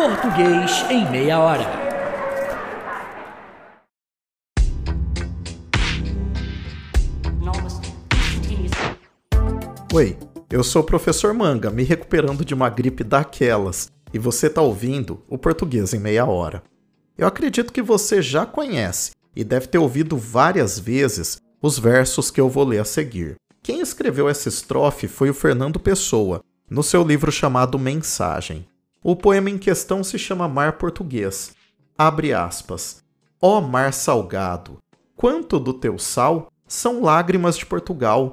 Português em meia hora. Oi, eu sou o professor Manga, me recuperando de uma gripe daquelas, e você está ouvindo o Português em meia hora. Eu acredito que você já conhece e deve ter ouvido várias vezes os versos que eu vou ler a seguir. Quem escreveu essa estrofe foi o Fernando Pessoa, no seu livro chamado Mensagem. O poema em questão se chama Mar Português. Abre aspas. Ó mar salgado, quanto do teu sal são lágrimas de Portugal.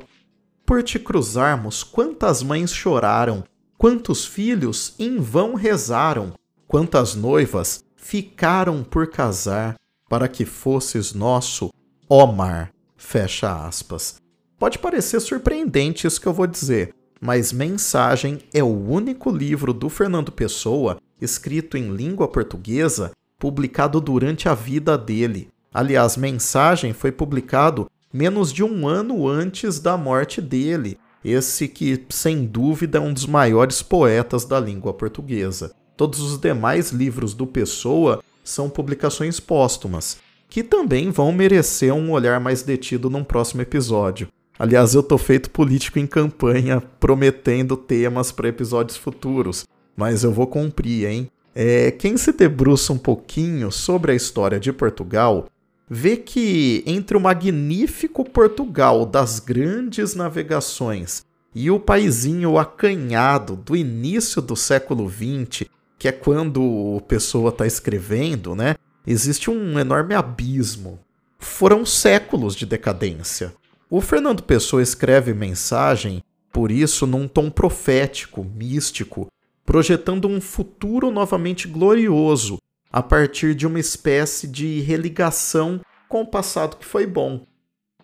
Por te cruzarmos, quantas mães choraram, quantos filhos em vão rezaram, quantas noivas ficaram por casar, para que fosses nosso, ó mar. Fecha aspas. Pode parecer surpreendente isso que eu vou dizer, mas Mensagem é o único livro do Fernando Pessoa escrito em língua portuguesa publicado durante a vida dele. Aliás, Mensagem foi publicado menos de um ano antes da morte dele, esse que, sem dúvida, é um dos maiores poetas da língua portuguesa. Todos os demais livros do Pessoa são publicações póstumas, que também vão merecer um olhar mais detido num próximo episódio. Aliás, eu tô feito político em campanha, prometendo temas para episódios futuros, mas eu vou cumprir, hein? É, quem se debruça um pouquinho sobre a história de Portugal vê que entre o magnífico Portugal das grandes navegações e o paizinho acanhado do início do século XX, que é quando o pessoa está escrevendo, né? Existe um enorme abismo. Foram séculos de decadência. O Fernando Pessoa escreve mensagem, por isso, num tom profético, místico, projetando um futuro novamente glorioso a partir de uma espécie de religação com o passado que foi bom.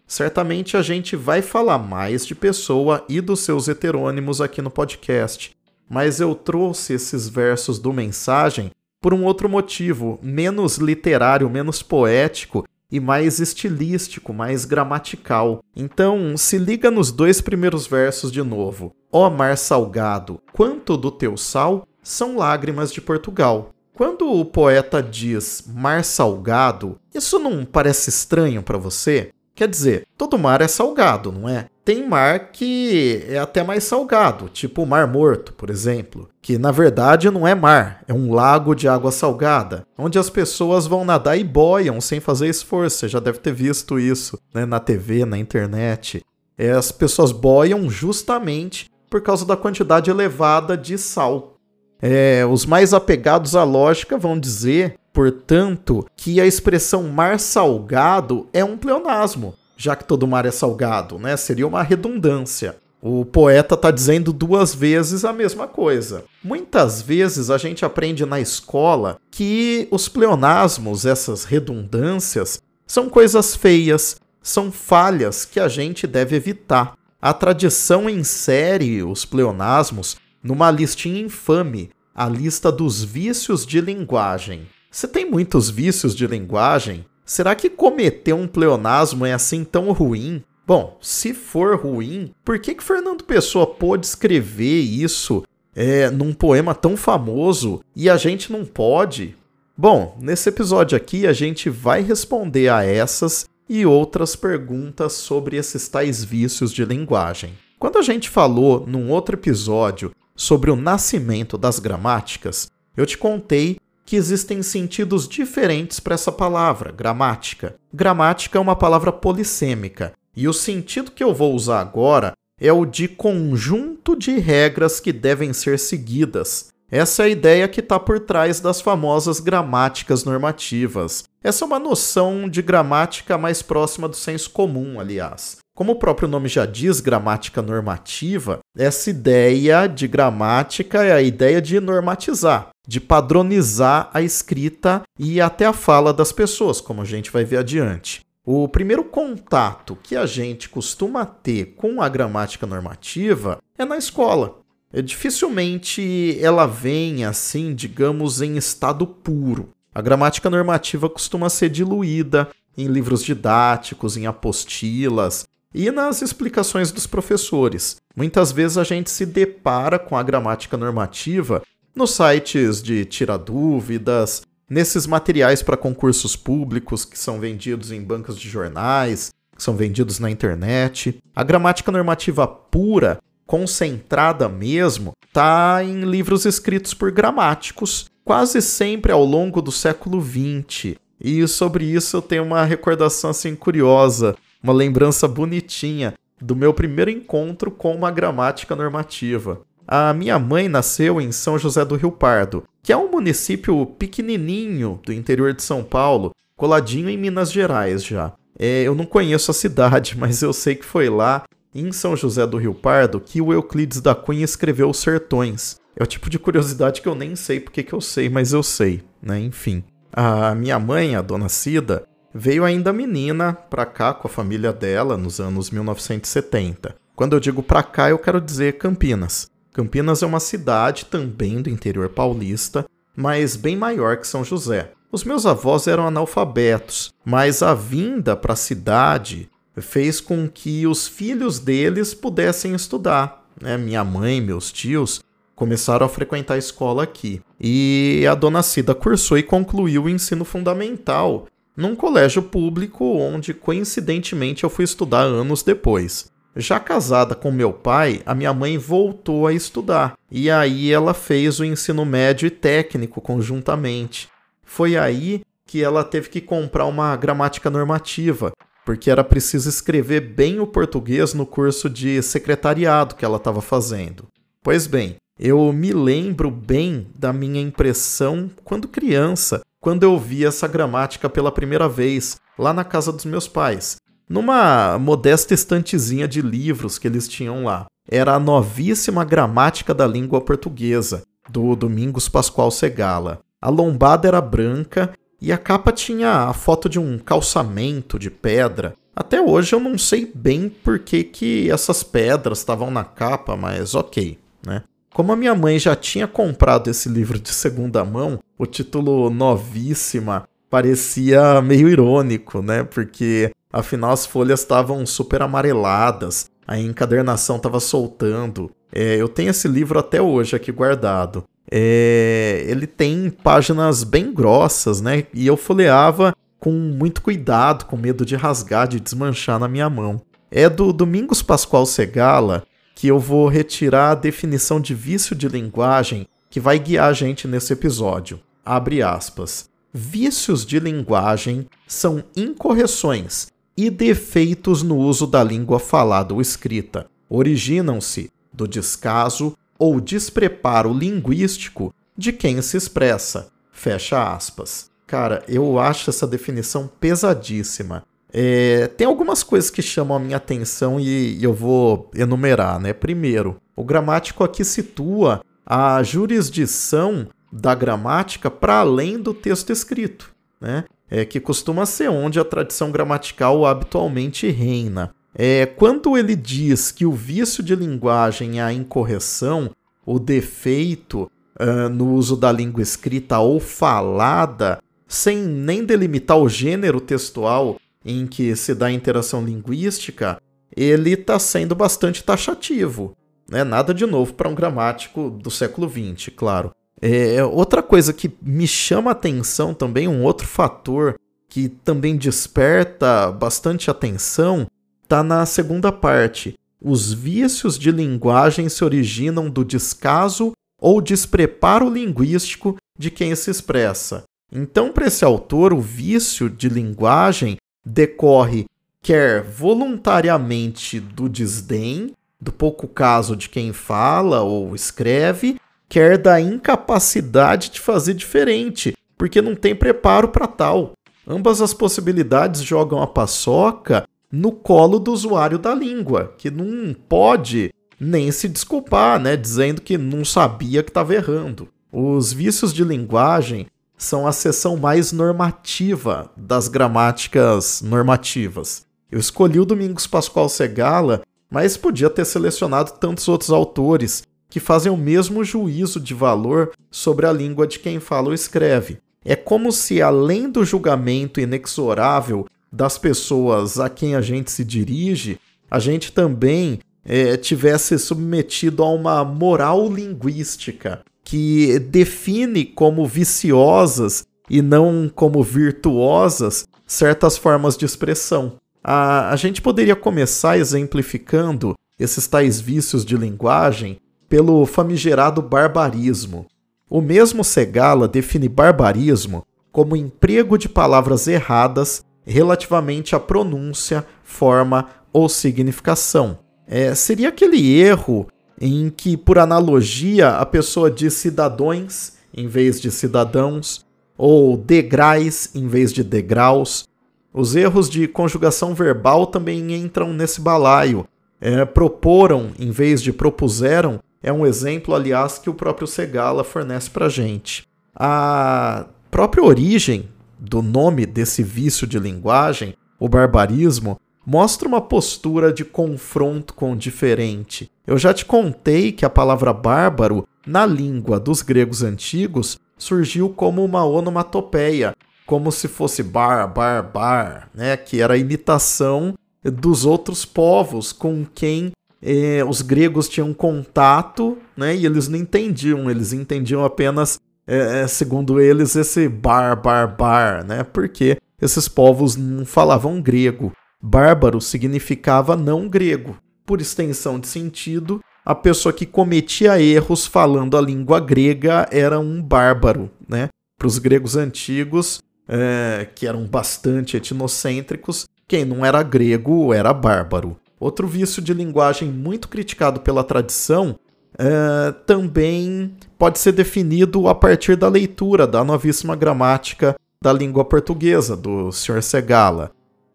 Certamente a gente vai falar mais de Pessoa e dos seus heterônimos aqui no podcast, mas eu trouxe esses versos do Mensagem por um outro motivo, menos literário, menos poético e mais estilístico, mais gramatical. Então, se liga nos dois primeiros versos de novo. Ó mar salgado, quanto do teu sal são lágrimas de Portugal. Quando o poeta diz mar salgado, isso não parece estranho para você? Quer dizer, todo mar é salgado, não é? Tem mar que é até mais salgado, tipo o Mar Morto, por exemplo, que na verdade não é mar, é um lago de água salgada, onde as pessoas vão nadar e boiam sem fazer esforço. Você já deve ter visto isso né, na TV, na internet. É, as pessoas boiam justamente por causa da quantidade elevada de sal. É, os mais apegados à lógica vão dizer portanto, que a expressão mar salgado é um pleonasmo, já que todo mar é salgado, né? Seria uma redundância. O poeta está dizendo duas vezes a mesma coisa. Muitas vezes a gente aprende na escola que os pleonasmos, essas redundâncias, são coisas feias, são falhas que a gente deve evitar. A tradição insere os pleonasmos numa listinha infame, a lista dos vícios de linguagem. Você tem muitos vícios de linguagem? Será que cometer um pleonasmo é assim tão ruim? Bom, se for ruim, por que, que Fernando Pessoa pôde escrever isso é, num poema tão famoso e a gente não pode? Bom, nesse episódio aqui a gente vai responder a essas e outras perguntas sobre esses tais vícios de linguagem. Quando a gente falou num outro episódio sobre o nascimento das gramáticas, eu te contei que existem sentidos diferentes para essa palavra, gramática. Gramática é uma palavra polissêmica, e o sentido que eu vou usar agora é o de conjunto de regras que devem ser seguidas. Essa é a ideia que está por trás das famosas gramáticas normativas. Essa é uma noção de gramática mais próxima do senso comum, aliás. Como o próprio nome já diz, gramática normativa, essa ideia de gramática é a ideia de normatizar, de padronizar a escrita e até a fala das pessoas, como a gente vai ver adiante. O primeiro contato que a gente costuma ter com a gramática normativa é na escola. É, dificilmente ela vem assim, digamos, em estado puro. A gramática normativa costuma ser diluída em livros didáticos, em apostilas, e nas explicações dos professores. Muitas vezes a gente se depara com a gramática normativa nos sites de tira dúvidas, nesses materiais para concursos públicos que são vendidos em bancas de jornais, que são vendidos na internet. A gramática normativa pura, concentrada mesmo, está em livros escritos por gramáticos, quase sempre ao longo do século XX. E sobre isso eu tenho uma recordação assim curiosa, uma lembrança bonitinha do meu primeiro encontro com uma gramática normativa. A minha mãe nasceu em São José do Rio Pardo, que é um município pequenininho do interior de São Paulo, coladinho em Minas Gerais já. É, eu não conheço a cidade, mas eu sei que foi lá, em São José do Rio Pardo, que o Euclides da Cunha escreveu Os Sertões. É o tipo de curiosidade que eu nem sei porque que eu sei, mas eu sei, né? Enfim. A minha mãe, a dona Cida, veio ainda menina pra cá com a família dela nos anos 1970. Quando eu digo pra cá, eu quero dizer Campinas. Campinas é uma cidade também do interior paulista, mas bem maior que São José. Os meus avós eram analfabetos, mas a vinda para a cidade fez com que os filhos deles pudessem estudar. Né? Minha mãe, meus tios, começaram a frequentar a escola aqui. E a dona Cida cursou e concluiu o ensino fundamental num colégio público onde, coincidentemente, eu fui estudar anos depois. Já casada com meu pai, a minha mãe voltou a estudar. E aí ela fez o ensino médio e técnico conjuntamente. Foi aí que ela teve que comprar uma gramática normativa, porque era preciso escrever bem o português no curso de secretariado que ela estava fazendo. Pois bem, eu me lembro bem da minha impressão quando criança, quando eu vi essa gramática pela primeira vez, lá na casa dos meus pais numa modesta estantezinha de livros que eles tinham lá. Era a novíssima gramática da língua portuguesa, do Domingos Pascoal Segala. A lombada era branca e a capa tinha a foto de um calçamento de pedra. Até hoje eu não sei bem por que, que essas pedras estavam na capa, mas ok, né? Como a minha mãe já tinha comprado esse livro de segunda mão, o título Novíssima parecia meio irônico, né? Porque Afinal, as folhas estavam super amareladas, a encadernação estava soltando. É, eu tenho esse livro até hoje aqui guardado. É, ele tem páginas bem grossas, né? E eu folheava com muito cuidado, com medo de rasgar, de desmanchar na minha mão. É do Domingos Pascoal Segala que eu vou retirar a definição de vício de linguagem que vai guiar a gente nesse episódio. Abre aspas. Vícios de linguagem são incorreções e defeitos no uso da língua falada ou escrita originam-se do descaso ou despreparo linguístico de quem se expressa. Fecha aspas. Cara, eu acho essa definição pesadíssima. É, tem algumas coisas que chamam a minha atenção e, e eu vou enumerar, né? Primeiro, o gramático aqui situa a jurisdição da gramática para além do texto escrito, né? é, que costuma ser onde a tradição gramatical habitualmente reina. É, quando ele diz que o vício de linguagem é a incorreção, o defeito uh, no uso da língua escrita ou falada, sem nem delimitar o gênero textual em que se dá interação linguística, ele está sendo bastante taxativo. Né? Nada de novo para um gramático do século XX, claro. É, outra coisa que me chama a atenção também, um outro fator que também desperta bastante atenção, está na segunda parte. Os vícios de linguagem se originam do descaso ou despreparo linguístico de quem se expressa. Então, para esse autor, o vício de linguagem decorre quer voluntariamente do desdém, do pouco caso de quem fala ou escreve, quer da incapacidade de fazer diferente, porque não tem preparo para tal. Ambas as possibilidades jogam a paçoca no colo do usuário da língua, que não pode nem se desculpar, né, dizendo que não sabia que estava errando. Os vícios de linguagem são a seção mais normativa das gramáticas normativas. Eu escolhi o Domingos Pascoal Segala, mas podia ter selecionado tantos outros autores que fazem o mesmo juízo de valor sobre a língua de quem fala ou escreve. É como se, além do julgamento inexorável das pessoas a quem a gente se dirige, a gente também é, tivesse submetido a uma moral linguística que define como viciosas e não como virtuosas certas formas de expressão. A, a gente poderia começar exemplificando esses tais vícios de linguagem pelo famigerado barbarismo. O mesmo Segala define barbarismo como emprego de palavras erradas relativamente à pronúncia, forma ou significação. É, seria aquele erro em que, por analogia, a pessoa diz cidadãos em vez de cidadãos, ou degrais em vez de degraus. Os erros de conjugação verbal também entram nesse balaio. É, proporam em vez de propuseram é um exemplo, aliás, que o próprio Segala fornece para gente. A própria origem do nome desse vício de linguagem, o barbarismo, mostra uma postura de confronto com o diferente. Eu já te contei que a palavra bárbaro, na língua dos gregos antigos, surgiu como uma onomatopeia, como se fosse bar, bar, bar, né? que era a imitação dos outros povos com quem eh, os gregos tinham contato, né, e eles não entendiam, eles entendiam apenas, eh, segundo eles, esse bar, bar, bar, né, porque esses povos não falavam grego. Bárbaro significava não grego. Por extensão de sentido, a pessoa que cometia erros falando a língua grega era um bárbaro, né? Para os gregos antigos, é, que eram bastante etnocêntricos, quem não era grego era bárbaro. Outro vício de linguagem muito criticado pela tradição é, também pode ser definido a partir da leitura da novíssima gramática da língua portuguesa, do Sr. Segala,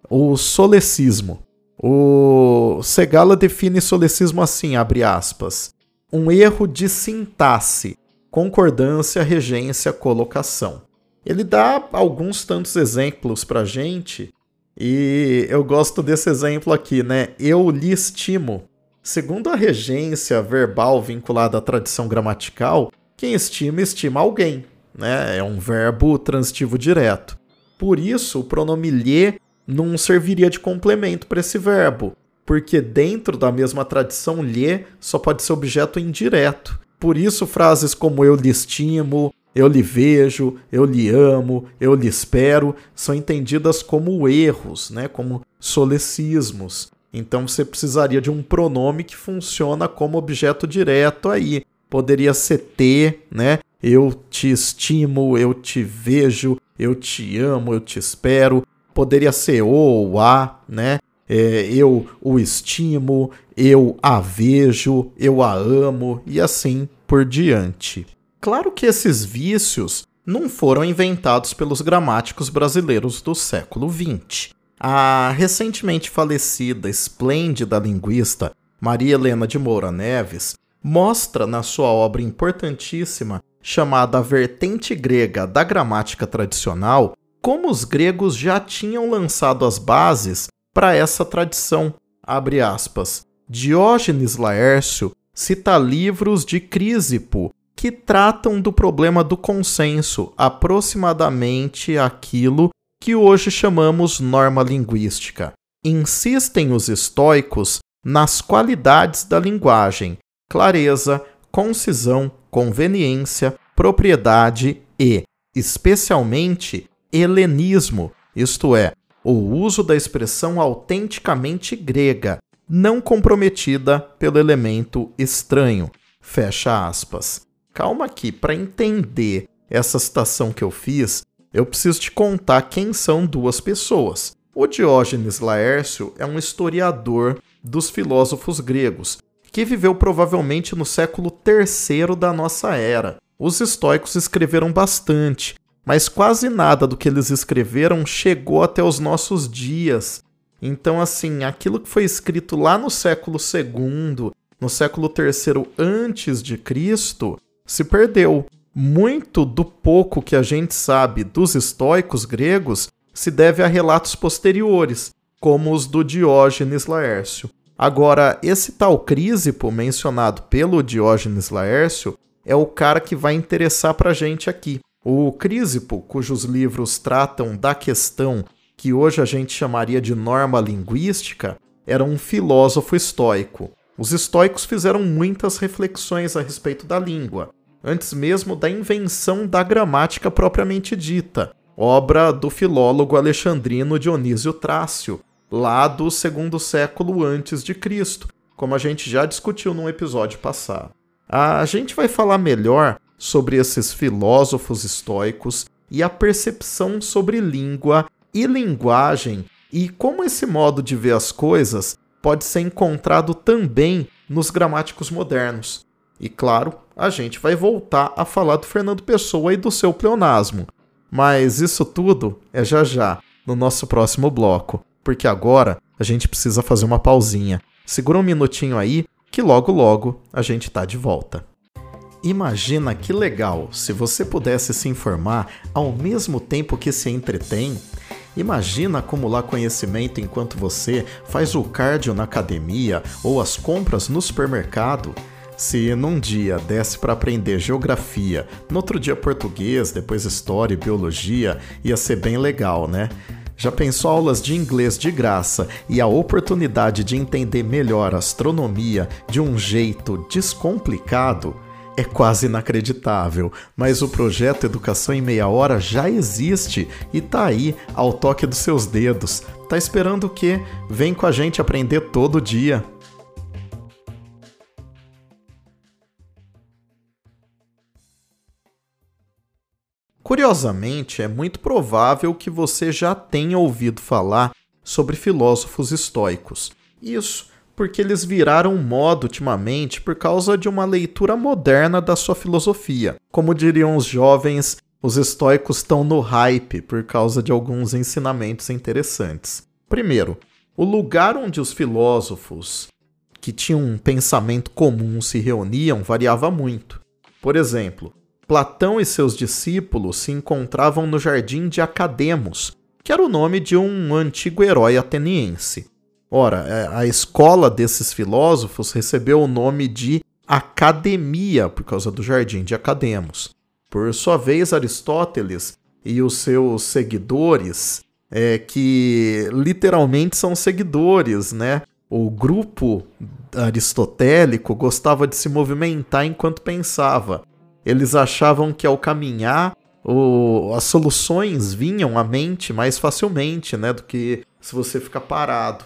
o solecismo. O Segala define solecismo assim, abre aspas, um erro de sintaxe, concordância, regência, colocação. Ele dá alguns tantos exemplos para gente e eu gosto desse exemplo aqui, né? Eu lhe estimo. Segundo a regência verbal vinculada à tradição gramatical, quem estima, estima alguém, né? É um verbo transitivo direto. Por isso, o pronome lhe não serviria de complemento para esse verbo, porque dentro da mesma tradição lhe só pode ser objeto indireto. Por isso, frases como eu lhe estimo, eu lhe vejo, eu lhe amo, eu lhe espero, são entendidas como erros, né? como solecismos. Então você precisaria de um pronome que funciona como objeto direto aí. Poderia ser te, né? Eu te estimo, eu te vejo, eu te amo, eu te espero. Poderia ser o ou a, né? É, eu o estimo, eu a vejo, eu a amo e assim por diante. Claro que esses vícios não foram inventados pelos gramáticos brasileiros do século XX. A recentemente falecida esplêndida linguista Maria Helena de Moura Neves mostra na sua obra importantíssima chamada Vertente Grega da Gramática Tradicional como os gregos já tinham lançado as bases para essa tradição. Abre aspas. Diógenes Laércio cita livros de Crísipo que tratam do problema do consenso, aproximadamente aquilo que hoje chamamos norma linguística. Insistem os estoicos nas qualidades da linguagem: clareza, concisão, conveniência, propriedade e, especialmente, helenismo, isto é, o uso da expressão autenticamente grega, não comprometida pelo elemento estranho. Fecha aspas calma aqui, para entender essa citação que eu fiz, eu preciso te contar quem são duas pessoas. O Diógenes Laércio é um historiador dos filósofos gregos, que viveu provavelmente no século III da nossa era. Os estoicos escreveram bastante, mas quase nada do que eles escreveram chegou até os nossos dias. Então, assim, aquilo que foi escrito lá no século II, no século III antes de Cristo, se perdeu. Muito do pouco que a gente sabe dos estoicos gregos se deve a relatos posteriores, como os do Diógenes Laércio. Agora, esse tal Crísipo mencionado pelo Diógenes Laércio é o cara que vai interessar para a gente aqui. O Crísipo, cujos livros tratam da questão que hoje a gente chamaria de norma linguística, era um filósofo estoico. Os estoicos fizeram muitas reflexões a respeito da língua, antes mesmo da invenção da gramática propriamente dita, obra do filólogo alexandrino Dionísio Trácio, lá do segundo século antes de Cristo, como a gente já discutiu num episódio passado. A gente vai falar melhor sobre esses filósofos estoicos e a percepção sobre língua e linguagem e como esse modo de ver as coisas pode ser encontrado também nos gramáticos modernos. E claro, a gente vai voltar a falar do Fernando Pessoa e do seu pleonasmo. Mas isso tudo é já já, no nosso próximo bloco, porque agora a gente precisa fazer uma pausinha. Segura um minutinho aí, que logo logo a gente tá de volta. Imagina que legal se você pudesse se informar ao mesmo tempo que se entretém. Imagina acumular conhecimento enquanto você faz o cardio na academia ou as compras no supermercado. Se num dia desse para aprender geografia, no outro dia português, depois história e biologia, ia ser bem legal, né? Já pensou aulas de inglês de graça e a oportunidade de entender melhor astronomia de um jeito descomplicado? É quase inacreditável, mas o projeto Educação em Meia Hora já existe e tá aí ao toque dos seus dedos. Tá esperando o quê? Vem com a gente aprender todo dia. Curiosamente, é muito provável que você já tenha ouvido falar sobre filósofos estoicos. Isso porque eles viraram moda ultimamente por causa de uma leitura moderna da sua filosofia. Como diriam os jovens, os estoicos estão no hype por causa de alguns ensinamentos interessantes. Primeiro, o lugar onde os filósofos que tinham um pensamento comum se reuniam variava muito. Por exemplo, Platão e seus discípulos se encontravam no Jardim de Academos, que era o nome de um antigo herói ateniense. Ora, é, a escola desses filósofos recebeu o nome de Academia por causa do Jardim de Academos. Por sua vez, Aristóteles e os seus seguidores, é, que literalmente são seguidores, né? O grupo aristotélico gostava de se movimentar enquanto pensava. Eles achavam que ao caminhar o, as soluções vinham à mente mais facilmente, né, do que se você ficar parado.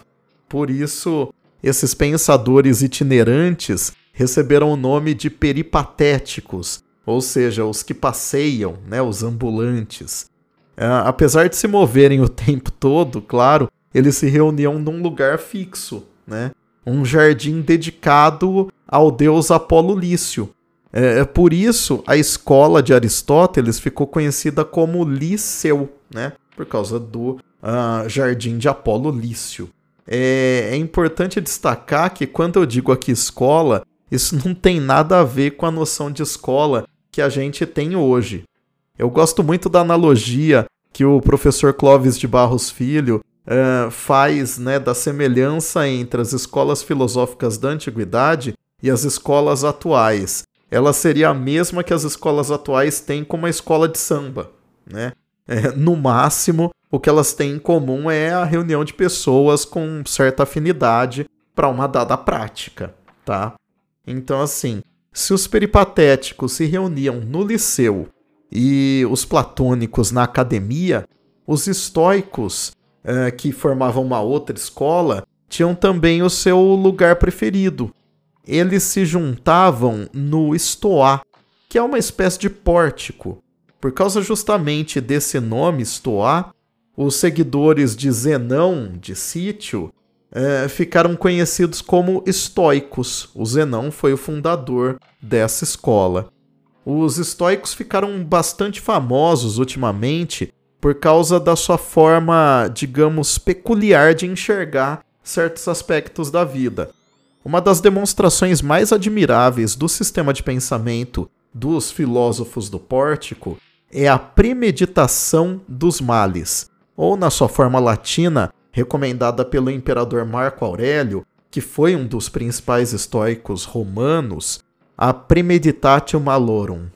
Por isso, esses pensadores itinerantes receberam o nome de peripatéticos, ou seja, os que passeiam, né, os ambulantes. É, apesar de se moverem o tempo todo, claro, eles se reuniam num lugar fixo, né? Um jardim dedicado ao deus Apolo Lício, é, é, por isso a escola de Aristóteles ficou conhecida como Liceu, né? Por causa do uh, jardim de Apolo Lício. É, é importante destacar que quando eu digo aqui escola, isso não tem nada a ver com a noção de escola que a gente tem hoje. Eu gosto muito da analogia que o professor Clóvis de Barros Filho uh, faz né, da semelhança entre as escolas filosóficas da antiguidade e as escolas atuais ela seria a mesma que as escolas atuais têm com uma escola de samba, né? É, no máximo, o que elas têm em comum é a reunião de pessoas com certa afinidade para uma dada prática, tá? Então, assim, se os peripatéticos se reuniam no liceu e os platônicos na academia, os estoicos, é, que formavam uma outra escola, tinham também o seu lugar preferido, eles se juntavam no Estoá, que é uma espécie de pórtico. Por causa justamente desse nome Estoá, os seguidores de Zenão de Sítio é, ficaram conhecidos como estoicos. O Zenão foi o fundador dessa escola. Os estoicos ficaram bastante famosos ultimamente por causa da sua forma, digamos, peculiar de enxergar certos aspectos da vida. Uma das demonstrações mais admiráveis do sistema de pensamento dos filósofos do pórtico é a premeditação dos males, ou na sua forma latina, recomendada pelo imperador Marco Aurélio, que foi um dos principais estoicos romanos, a premeditatio malorum.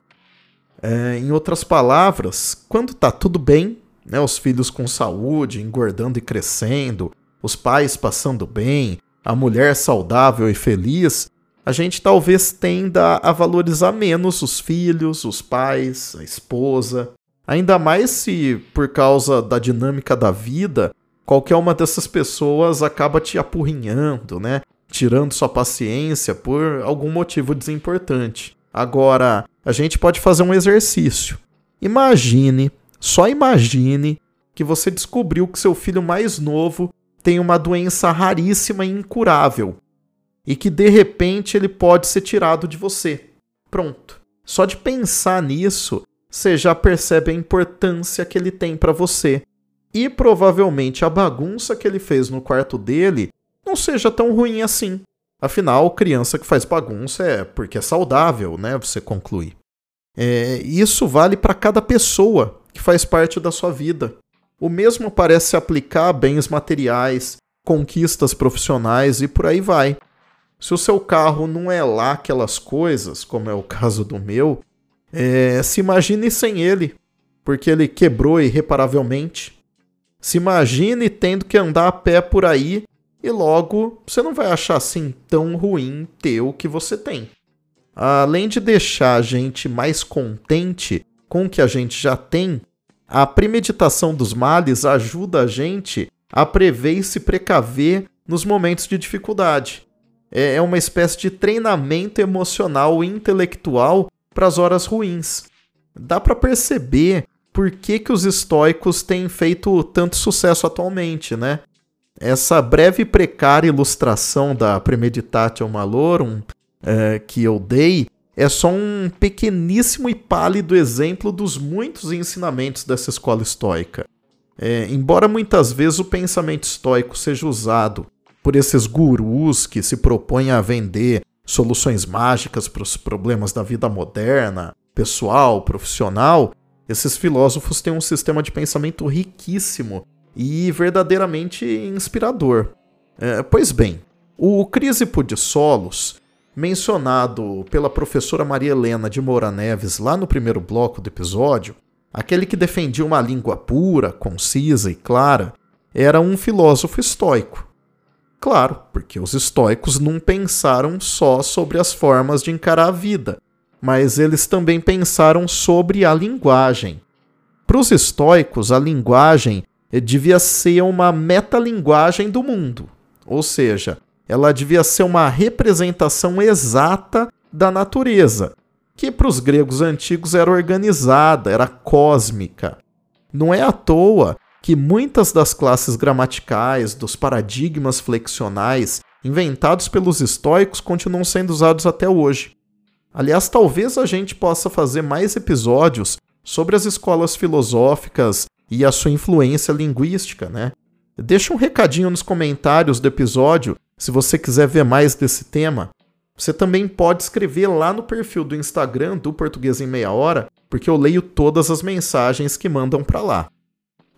É, em outras palavras, quando está tudo bem, né, os filhos com saúde, engordando e crescendo, os pais passando bem, a mulher saudável e feliz, a gente talvez tenda a valorizar menos os filhos, os pais, a esposa. Ainda mais se, por causa da dinâmica da vida, qualquer uma dessas pessoas acaba te apurrinhando, né? Tirando sua paciência por algum motivo desimportante. Agora, a gente pode fazer um exercício. Imagine, só imagine, que você descobriu que seu filho mais novo tem uma doença raríssima e incurável e que de repente ele pode ser tirado de você. Pronto. Só de pensar nisso, você já percebe a importância que ele tem para você. E provavelmente a bagunça que ele fez no quarto dele não seja tão ruim assim. Afinal, criança que faz bagunça é porque é saudável, né? Você conclui. É, isso vale para cada pessoa que faz parte da sua vida. O mesmo parece se aplicar a bens materiais, conquistas profissionais e por aí vai. Se o seu carro não é lá aquelas coisas, como é o caso do meu, é, se imagine sem ele, porque ele quebrou irreparavelmente. Se imagine tendo que andar a pé por aí e logo você não vai achar assim tão ruim ter o que você tem. Além de deixar a gente mais contente com o que a gente já tem, a premeditação dos males ajuda a gente a prever e se precaver nos momentos de dificuldade é, é uma espécie de treinamento emocional e intelectual para as horas ruins. Dá para perceber por que, que os estoicos têm feito tanto sucesso atualmente, né? Essa breve e precária ilustração da Premeditatio Malorum é, que eu dei é só um pequeníssimo e pálido exemplo dos muitos ensinamentos dessa escola estoica. É, embora muitas vezes o pensamento estoico seja usado por esses gurus que se propõem a vender soluções mágicas para os problemas da vida moderna, pessoal, profissional, esses filósofos têm um sistema de pensamento riquíssimo e verdadeiramente inspirador. É, pois bem, o Crisipo de Solos, mencionado pela professora Maria Helena de Moura Neves lá no primeiro bloco do episódio, aquele que defendia uma língua pura, concisa e clara, era um filósofo estoico. Claro, porque os estoicos não pensaram só sobre as formas de encarar a vida, mas eles também pensaram sobre a linguagem. Para os estoicos, a linguagem devia ser uma metalinguagem do mundo, ou seja, ela devia ser uma representação exata da natureza, que para os gregos antigos era organizada, era cósmica. Não é à toa que muitas das classes gramaticais, dos paradigmas flexionais inventados pelos estoicos continuam sendo usados até hoje. Aliás, talvez a gente possa fazer mais episódios sobre as escolas filosóficas e a sua influência linguística, né? Deixa um recadinho nos comentários do episódio se você quiser ver mais desse tema. Você também pode escrever lá no perfil do Instagram do Português em Meia Hora, porque eu leio todas as mensagens que mandam para lá.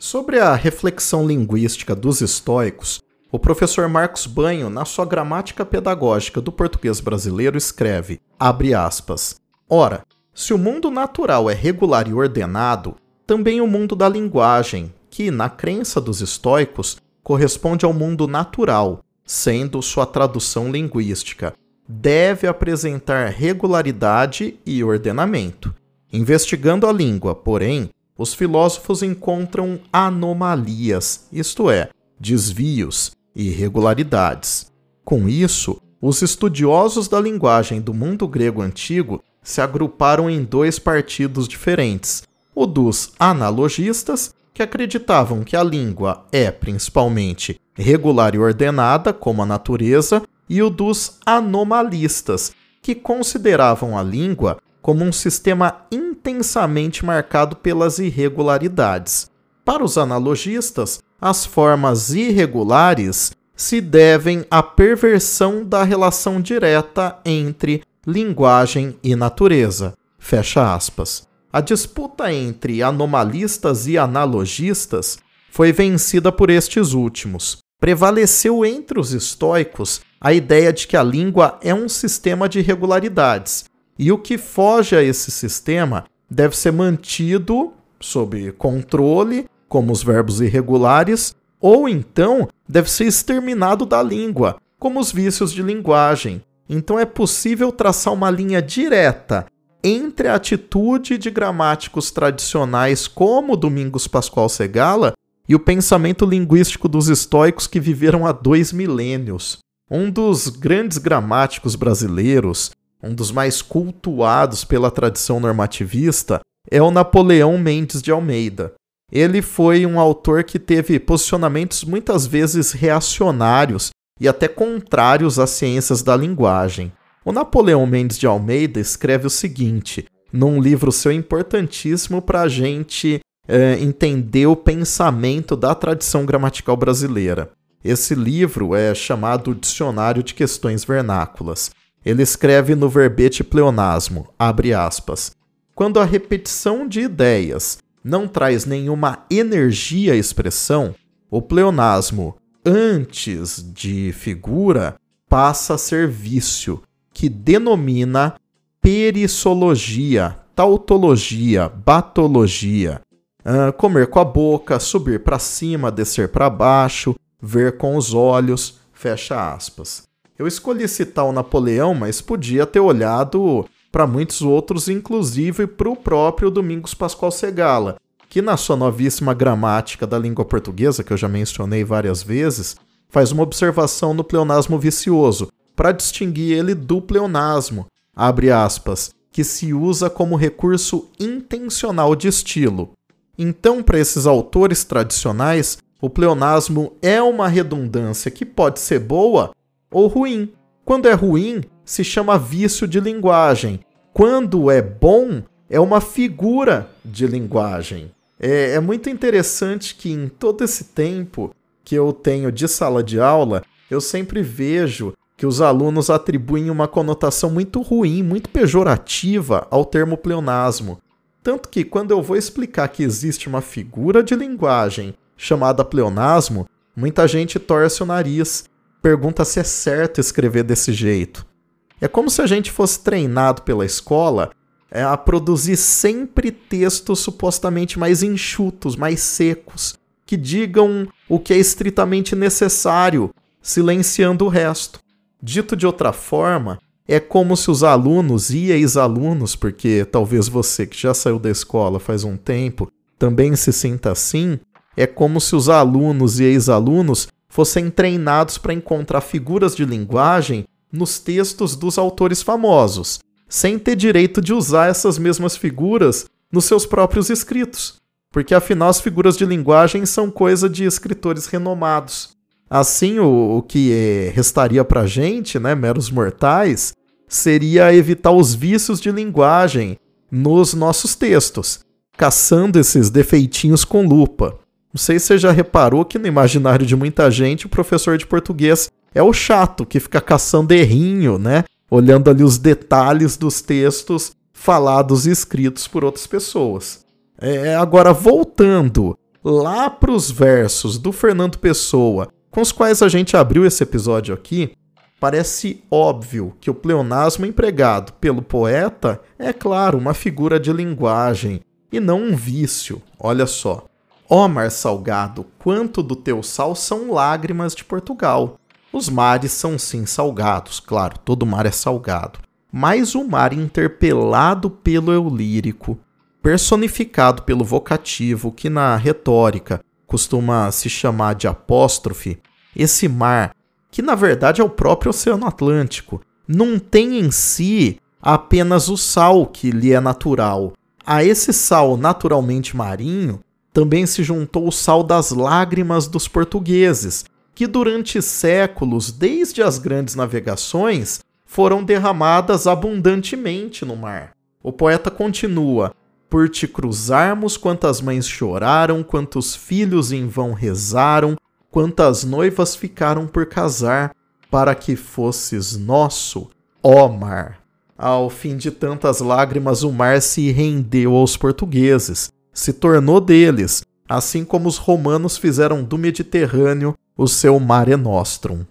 Sobre a reflexão linguística dos estoicos, o professor Marcos Banho, na sua gramática pedagógica do português brasileiro, escreve: abre aspas. Ora, se o mundo natural é regular e ordenado, também o mundo da linguagem, que, na crença dos estoicos, corresponde ao mundo natural, sendo sua tradução linguística, deve apresentar regularidade e ordenamento. Investigando a língua, porém, os filósofos encontram anomalias, isto é, desvios irregularidades. Com isso, os estudiosos da linguagem do mundo grego antigo se agruparam em dois partidos diferentes: o dos analogistas, que acreditavam que a língua é principalmente regular e ordenada, como a natureza, e o dos anomalistas, que consideravam a língua como um sistema intensamente marcado pelas irregularidades. Para os analogistas, as formas irregulares se devem à perversão da relação direta entre linguagem e natureza. Fecha aspas. A disputa entre anomalistas e analogistas foi vencida por estes últimos. Prevaleceu entre os estoicos a ideia de que a língua é um sistema de regularidades e o que foge a esse sistema deve ser mantido sob controle, como os verbos irregulares, ou então deve ser exterminado da língua, como os vícios de linguagem. Então é possível traçar uma linha direta entre a atitude de gramáticos tradicionais como Domingos Pascoal Segala e o pensamento linguístico dos estoicos que viveram há dois milênios. Um dos grandes gramáticos brasileiros, um dos mais cultuados pela tradição normativista, é o Napoleão Mendes de Almeida. Ele foi um autor que teve posicionamentos muitas vezes reacionários e até contrários às ciências da linguagem. O Napoleão Mendes de Almeida escreve o seguinte, num livro seu importantíssimo para a gente é, entender o pensamento da tradição gramatical brasileira. Esse livro é chamado Dicionário de Questões Vernáculas. Ele escreve no verbete pleonasmo, abre aspas, quando a repetição de ideias não traz nenhuma energia à expressão, o pleonasmo antes de figura passa a ser vício, que denomina perissologia, tautologia, batologia. Uh, comer com a boca, subir para cima, descer para baixo, ver com os olhos, fecha aspas. Eu escolhi citar o Napoleão, mas podia ter olhado para muitos outros, inclusive para o próprio Domingos Pascoal Segala, que na sua novíssima gramática da língua portuguesa, que eu já mencionei várias vezes, faz uma observação no pleonasmo vicioso, para distinguir ele do pleonasmo, abre aspas, que se usa como recurso intencional de estilo. Então, para esses autores tradicionais, o pleonasmo é uma redundância que pode ser boa ou ruim. Quando é ruim, se chama vício de linguagem. Quando é bom, é uma figura de linguagem. É, é muito interessante que em todo esse tempo que eu tenho de sala de aula, eu sempre vejo que os alunos atribuem uma conotação muito ruim, muito pejorativa ao termo pleonasmo. Tanto que quando eu vou explicar que existe uma figura de linguagem chamada pleonasmo, muita gente torce o nariz, pergunta se é certo escrever desse jeito. É como se a gente fosse treinado pela escola é, a produzir sempre textos supostamente mais enxutos, mais secos, que digam o que é estritamente necessário, silenciando o resto. Dito de outra forma, é como se os alunos e ex-alunos, porque talvez você que já saiu da escola faz um tempo também se sinta assim, é como se os alunos e ex-alunos fossem treinados para encontrar figuras de linguagem nos textos dos autores famosos, sem ter direito de usar essas mesmas figuras nos seus próprios escritos, porque afinal as figuras de linguagem são coisa de escritores renomados. Assim, o, o que é, restaria para gente, né, meros mortais, seria evitar os vícios de linguagem nos nossos textos, caçando esses defeitinhos com lupa. Não sei se você já reparou que no imaginário de muita gente o professor de português é o chato que fica caçando errinho, né? olhando ali os detalhes dos textos falados e escritos por outras pessoas. É, agora, voltando lá para os versos do Fernando Pessoa, com os quais a gente abriu esse episódio aqui, parece óbvio que o pleonasmo empregado pelo poeta é, claro, uma figura de linguagem e não um vício. Olha só. Ó mar salgado, quanto do teu sal são lágrimas de Portugal. Os mares são sim salgados, claro, todo mar é salgado. Mas o mar interpelado pelo eu lírico, personificado pelo vocativo, que na retórica costuma se chamar de apóstrofe, esse mar, que na verdade é o próprio Oceano Atlântico, não tem em si apenas o sal que lhe é natural. A esse sal naturalmente marinho também se juntou o sal das lágrimas dos portugueses, que durante séculos, desde as grandes navegações, foram derramadas abundantemente no mar. O poeta continua: Por te cruzarmos, quantas mães choraram, quantos filhos em vão rezaram, quantas noivas ficaram por casar, para que fosses nosso, ó mar. Ao fim de tantas lágrimas, o mar se rendeu aos portugueses, se tornou deles, assim como os romanos fizeram do Mediterrâneo o seu Mare Nostrum.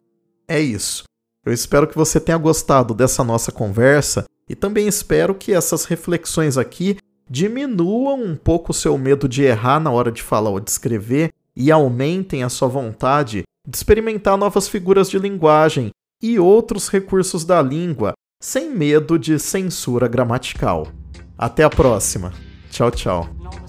É isso. Eu espero que você tenha gostado dessa nossa conversa e também espero que essas reflexões aqui diminuam um pouco o seu medo de errar na hora de falar ou de escrever e aumentem a sua vontade de experimentar novas figuras de linguagem e outros recursos da língua, sem medo de censura gramatical. Até a próxima. Tchau, tchau.